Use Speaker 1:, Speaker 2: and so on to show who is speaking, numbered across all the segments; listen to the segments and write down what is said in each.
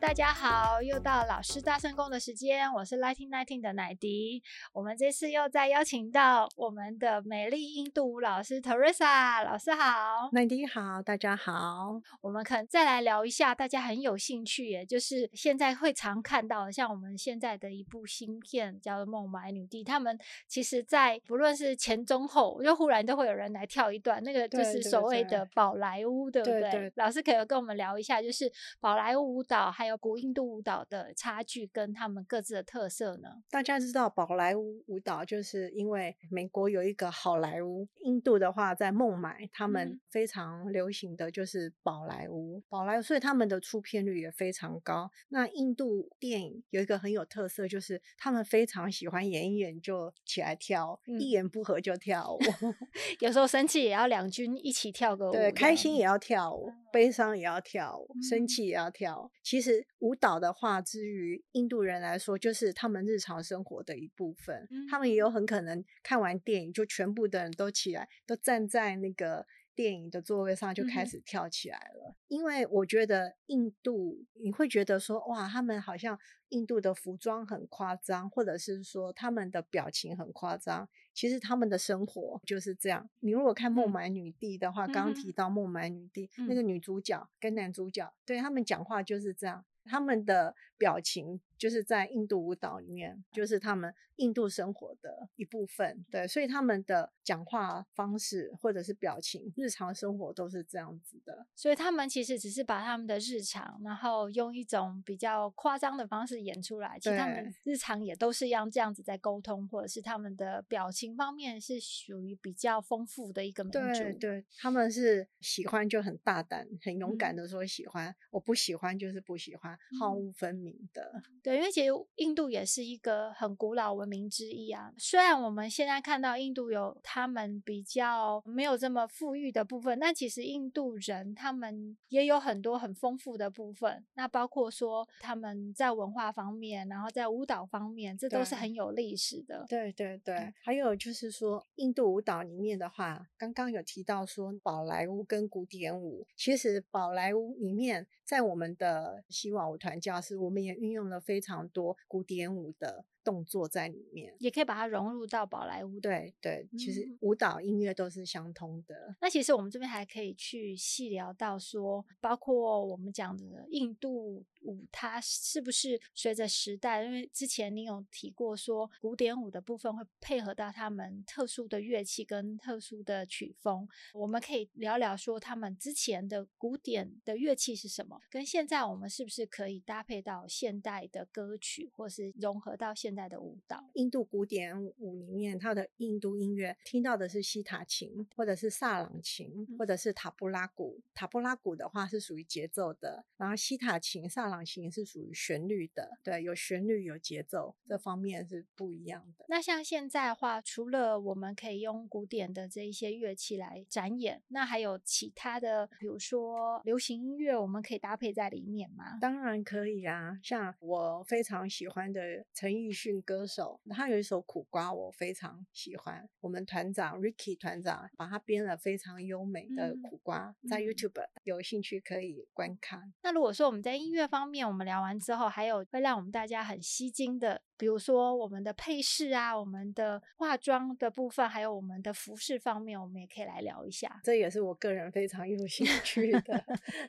Speaker 1: 大家好，又到老师大圣功的时间，我是 Lighting Nineteen 的奶迪。我们这次又再邀请到我们的美丽印度舞老师 Teresa 老师好，
Speaker 2: 奶迪好，大家好。
Speaker 1: 我们可能再来聊一下，大家很有兴趣耶，就是现在会常看到的，像我们现在的一部新片叫做《孟买女帝》，他们其实在不论是前中后，又忽然都会有人来跳一段，那个就是所谓的宝莱坞，对不对？对对对，老师可以跟我们聊一下，就是宝莱坞舞蹈。还有古印度舞蹈的差距跟他们各自的特色呢？
Speaker 2: 大家知道宝莱坞舞蹈，就是因为美国有一个好莱坞，印度的话在孟买，他们非常流行的就是宝莱坞，宝莱坞，所以他们的出片率也非常高。那印度电影有一个很有特色，就是他们非常喜欢演一演就起来跳，嗯、一言不合就跳舞，
Speaker 1: 有时候生气也要两军一起跳个舞，
Speaker 2: 对，开心也要跳舞，悲伤也要跳舞，嗯、生气也要跳。其实舞蹈的话，之于印度人来说，就是他们日常生活的一部分。嗯、他们也有很可能看完电影，就全部的人都起来，都站在那个电影的座位上，就开始跳起来了。嗯、因为我觉得印度，你会觉得说，哇，他们好像印度的服装很夸张，或者是说他们的表情很夸张。其实他们的生活就是这样。你如果看《孟买女帝》的话，刚刚、嗯、提到《孟买女帝》嗯、那个女主角跟男主角，对，他们讲话就是这样。他们的表情就是在印度舞蹈里面，就是他们印度生活的一部分。对，所以他们的讲话方式或者是表情，日常生活都是这样子的。
Speaker 1: 所以他们其实只是把他们的日常，然后用一种比较夸张的方式演出来。其实他们日常也都是一样这样子在沟通，或者是他们的表情方面是属于比较丰富的一个民族。
Speaker 2: 对对，他们是喜欢就很大胆、很勇敢的说喜欢，嗯、我不喜欢就是不喜欢。毫无分明的，
Speaker 1: 嗯，对，因为其实印度也是一个很古老文明之一啊。虽然我们现在看到印度有他们比较没有这么富裕的部分，但其实印度人他们也有很多很丰富的部分。那包括说他们在文化方面，然后在舞蹈方面，这都是很有历史的。
Speaker 2: 对对对，对，还有就是说，印度舞蹈里面的话，刚刚有提到说宝莱坞跟古典舞，其实宝莱坞里面在我们的希望舞团教室，我们也运用了非常多古典舞的动作在里面，
Speaker 1: 也可以把它融入到宝莱坞。
Speaker 2: 对对，其实舞蹈音乐都是相通的。
Speaker 1: 嗯。那其实我们这边还可以去细聊到说，包括我们讲的印度舞，它是不是随着时代？因为之前你有提过说，古典舞的部分会配合到他们特殊的乐器跟特殊的曲风。我们可以聊聊说，他们之前的古典的乐器是什么？跟现在我们是不是可以搭配到现代的歌曲，或是融合到现现在的舞蹈，
Speaker 2: 印度古典舞里面，它的印度音乐听到的是西塔琴，或者是萨朗琴，或者是塔布拉鼓。塔布拉鼓的话是属于节奏的，然后西塔琴、萨朗琴是属于旋律的。对，有旋律有节奏，这方面是不一样的。
Speaker 1: 那像现在的话，除了我们可以用古典的这一些乐器来展演，那还有其他的，比如说流行音乐，我们可以搭配在里面吗？
Speaker 2: 当然可以啊，像我非常喜欢的陈奕迅。训歌手，他有一首苦瓜，我非常喜欢。我们团长 Ricky 团长把他编了非常优美的苦瓜，嗯、在 YouTube 有兴趣可以观看。
Speaker 1: 那如果说我们在音乐方面，我们聊完之后，还有会让我们大家很吸睛的。比如说我们的配饰啊，我们的化妆的部分，还有我们的服饰方面，我们也可以来聊一下。
Speaker 2: 这也是我个人非常 有兴趣的。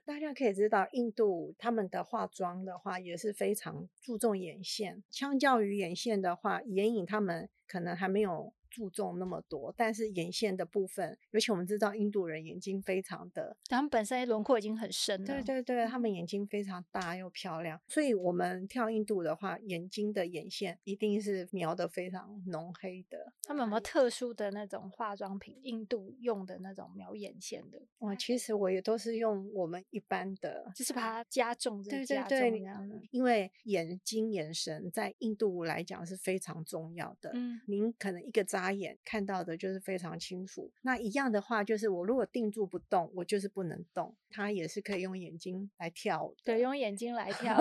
Speaker 2: 大家可以知道，印度他们的化妆的话也是非常注重眼线。相较于眼线的话，眼影他们可能还没有。注重那么多，但是眼线的部分，尤其我们知道印度人眼睛非常的，
Speaker 1: 他们本身轮廓已经很深了。
Speaker 2: 对对对，他们眼睛非常大又漂亮，所以我们跳印度的话，眼睛的眼线一定是描的非常浓黑的。
Speaker 1: 他们有没有特殊的那种化妆品？印度用的那种描眼线的？
Speaker 2: 哇，其实我也都是用我们一般的，
Speaker 1: 就是把它加重，加重
Speaker 2: 对对对，因为眼睛眼神在印度来讲是非常重要的。嗯，您可能一个眨眼看到的就是非常清楚。那一样的话，就是我如果定住不动，我就是不能动。它也是可以用眼睛来跳，
Speaker 1: 对，用眼睛来跳。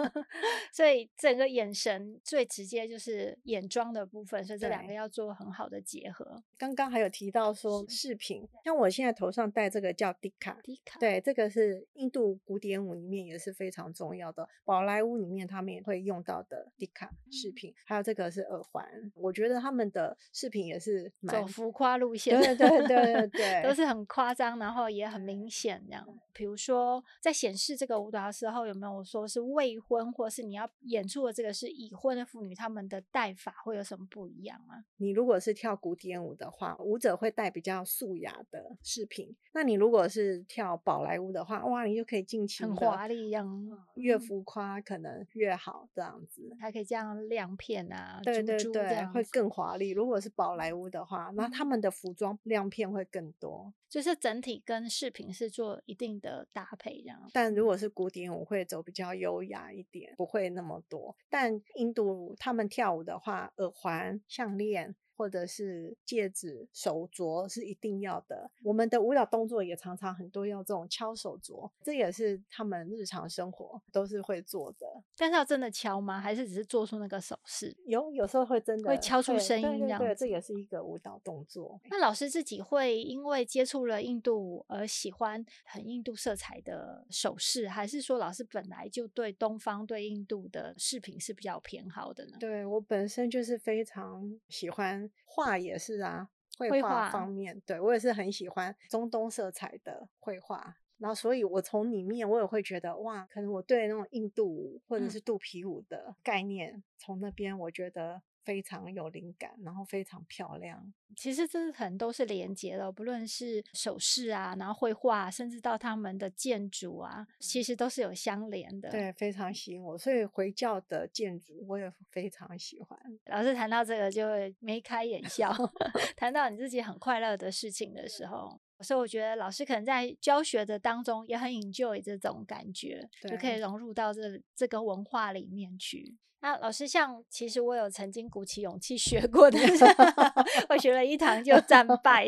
Speaker 1: 所以整个眼神最直接就是眼妆的部分，所以这两个要做很好的结合。
Speaker 2: 刚刚还有提到说饰品，像我现在头上戴这个叫迪卡，
Speaker 1: 迪卡，
Speaker 2: 对，这个是印度古典舞里面也是非常重要的，宝莱坞里面他们也会用到的迪卡饰品。还有这个是耳环，我觉得他们的饰品也是
Speaker 1: 走浮夸路线，
Speaker 2: 对对对对对，
Speaker 1: 都是很夸张，然后也很明显这样。比如说在显示这个舞蹈的时候，有没有说是未婚，或是你要演出的这个是已婚的妇女，他们的戴法会有什么不一样吗？
Speaker 2: 你如果是跳古典舞的话，舞者会戴比较素雅的饰品；那你如果是跳宝莱坞的话，哇，你就可以尽情
Speaker 1: 很华丽一样，
Speaker 2: 越浮夸可能越好，这样子
Speaker 1: 还可以这样亮片啊，
Speaker 2: 对对对，会更华丽。如果是宝莱坞的话，那他们的服装亮片会更多，
Speaker 1: 就是整体跟饰品是做一定的搭配这样。
Speaker 2: 但如果是古典舞，会走比较优雅一点，不会那么多。但印度他们跳舞的话，耳环、项链。或者是戒指、手镯是一定要的。我们的舞蹈动作也常常很多要这种敲手镯，这也是他们日常生活都是会做的。
Speaker 1: 但是要真的敲吗？还是只是做出那个手势？
Speaker 2: 有有时候会真的
Speaker 1: 会敲出声音，
Speaker 2: 对对对，这也是一个舞蹈动作。
Speaker 1: 那老师自己会因为接触了印度舞而喜欢很印度色彩的首饰，还是说老师本来就对东方、对印度的饰品是比较偏好的呢？
Speaker 2: 对，我本身就是非常喜欢。画也是啊，绘画方面，对我也是很喜欢中东色彩的绘画。然后，所以我从里面我也会觉得，哇，可能我对那种印度舞或者是肚皮舞的概念，从、嗯、那边我觉得。非常有灵感，然后非常漂亮。
Speaker 1: 其实这可能都是连接的，不论是首饰啊，然后绘画，甚至到他们的建筑啊，其实都是有相连的。
Speaker 2: 对，非常吸引我。所以回教的建筑我也非常喜欢。
Speaker 1: 老师谈到这个就会眉开眼笑，谈到你自己很快乐的事情的时候，所以我觉得老师可能在教学的当中也很 enjoy 这种感觉，对就可以融入到这这个文化里面去。那老师，像其实我有曾经鼓起勇气学过的，我学了一堂就战败。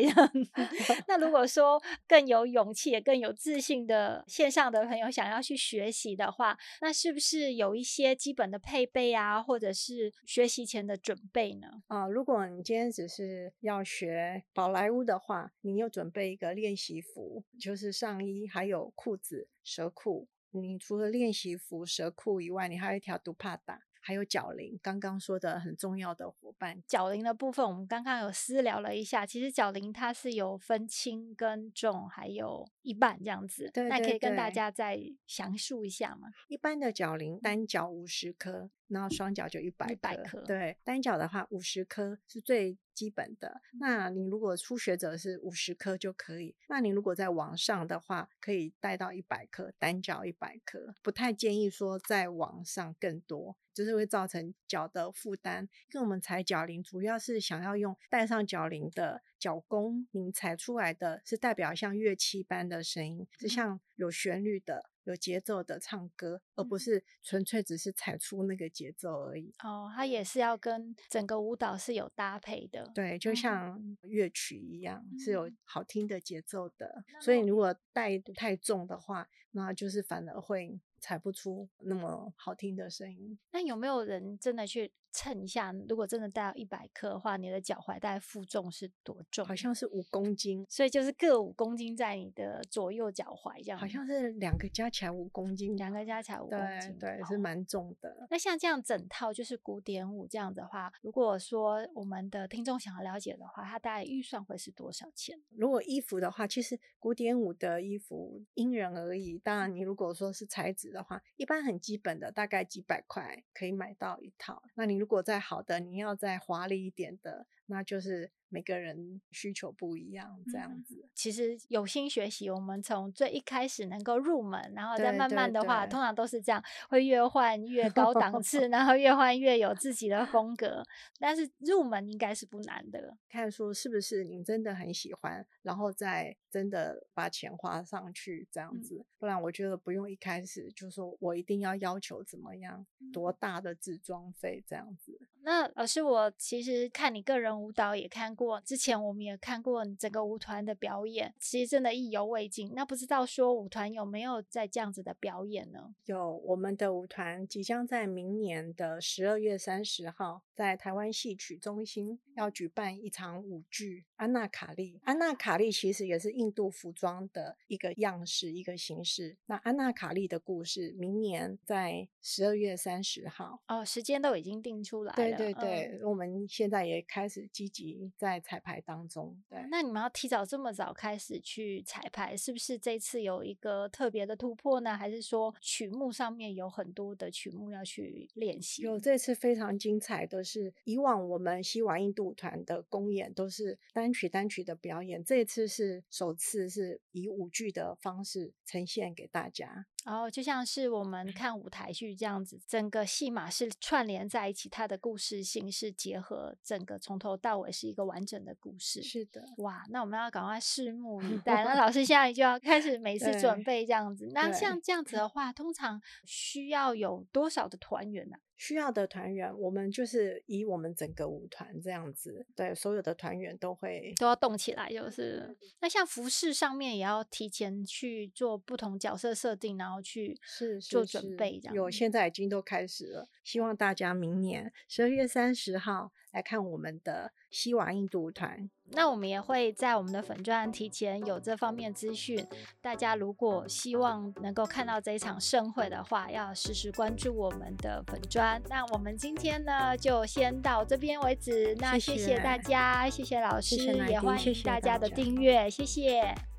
Speaker 1: 那如果说更有勇气也更有自信的线上的朋友想要去学习的话，那是不是有一些基本的配备啊，或者是学习前的准备呢？
Speaker 2: 啊，如果你今天只是要学宝莱坞的话，你又准备一个练习服，就是上衣，还有裤子、蛇裤。你除了练习服、蛇裤以外，你还有一条杜帕达。还有脚铃，刚刚说的很重要的伙伴。
Speaker 1: 脚铃的部分，我们刚刚有私聊了一下。其实脚铃它是有分轻跟重，还有一半这样子。对，对，对，那可以跟大家再详述一下吗？
Speaker 2: 一般的脚铃单脚五十颗。然后双脚就一百颗，对，单脚的话五十颗是最基本的。那你如果初学者是五十颗就可以。那你如果在往上的话，可以带到一百颗，单脚一百颗。不太建议说再往上更多，就是会造成脚的负担。因为我们踩脚铃，主要是想要用带上脚铃的脚弓，你踩出来的是代表像乐器般的声音，是像有旋律的。有节奏的唱歌，而不是纯粹只是踩出那个节奏而已。
Speaker 1: 哦，它也是要跟整个舞蹈是有搭配的。
Speaker 2: 对，就像乐曲一样，嗯、是有好听的节奏的。嗯、所以如果带太重的话，那就是反而会踩不出那么好听的声音。
Speaker 1: 那有没有人真的去？称一下，如果真的带到一百克的话，你的脚踝带负重是多重？
Speaker 2: 好像是五公斤，
Speaker 1: 所以就是各五公斤在你的左右脚踝这样。
Speaker 2: 好像是两个加起来五公斤，
Speaker 1: 两个加起来五公斤，
Speaker 2: 对，对，是蛮重的。
Speaker 1: 那像这样整套就是古典舞这样的话，如果说我们的听众想要了解的话，它大概预算会是多少钱？
Speaker 2: 如果衣服的话，其实古典舞的衣服因人而异。当然，你如果说是材质的话，一般很基本的大概几百块可以买到一套。那你如果再好的，你要再华丽一点的，那就是。每个人需求不一样，这样子。
Speaker 1: 其实有心学习，我们从最一开始能够入门，然后再慢慢的话，对对对，通常都是这样，会越换越高档次，然后越换越有自己的风格。但是入门应该是不难的，
Speaker 2: 看说是不是你真的很喜欢，然后再真的把钱花上去这样子。嗯、不然我觉得不用一开始就说我一定要要求怎么样，多大的自装费这样子。
Speaker 1: 那老师，我其实看你个人舞蹈也看过，之前我们也看过你整个舞团的表演，其实真的意犹未尽。那不知道说舞团有没有在这样子的表演呢？
Speaker 2: 有，我们的舞团即将在明年的十二月三十号，在台湾戏曲中心要举办一场舞剧《安娜卡利》。安娜卡利其实也是印度服装的一个样式、一个形式。那安娜卡利的故事，明年在十二月三十号
Speaker 1: 哦，时间都已经定出来了。
Speaker 2: 对对对，嗯、我们现在也开始积极在彩排当中。对，
Speaker 1: 那你们要提早这么早开始去彩排，是不是这次有一个特别的突破呢？还是说曲目上面有很多的曲目要去练习？
Speaker 2: 有，这次非常精彩的是，以往我们西瓦印度舞团的公演都是单曲单曲的表演，这次是首次是以舞剧的方式呈现给大家。
Speaker 1: 然后就像是我们看舞台剧这样子，整个戏码是串联在一起，它的故事性是结合，整个从头到尾是一个完整的故事。
Speaker 2: 是的，
Speaker 1: 哇，那我们要赶快拭目以待。那老 师现在就要开始每次准备这样子。那像这样子的话，通常需要有多少的团员呢？
Speaker 2: 需要的团员，我们就是以我们整个舞团这样子，对，所有的团员都会
Speaker 1: 都要动起来，就是。那像服饰上面也要提前去做不同角色设定，然后去是做准备，这样。
Speaker 2: 有，现在已经都开始了，希望大家明年十二月三十号来看我们的西瓦印度舞团。
Speaker 1: 那我们也会在我们的粉专提前有这方面资讯。大家如果希望能够看到这一场盛会的话，要时时关注我们的粉专。那我们今天呢，就先到这边为止。那谢谢大家，谢谢，老师，谢谢也欢迎大家的订阅。谢谢。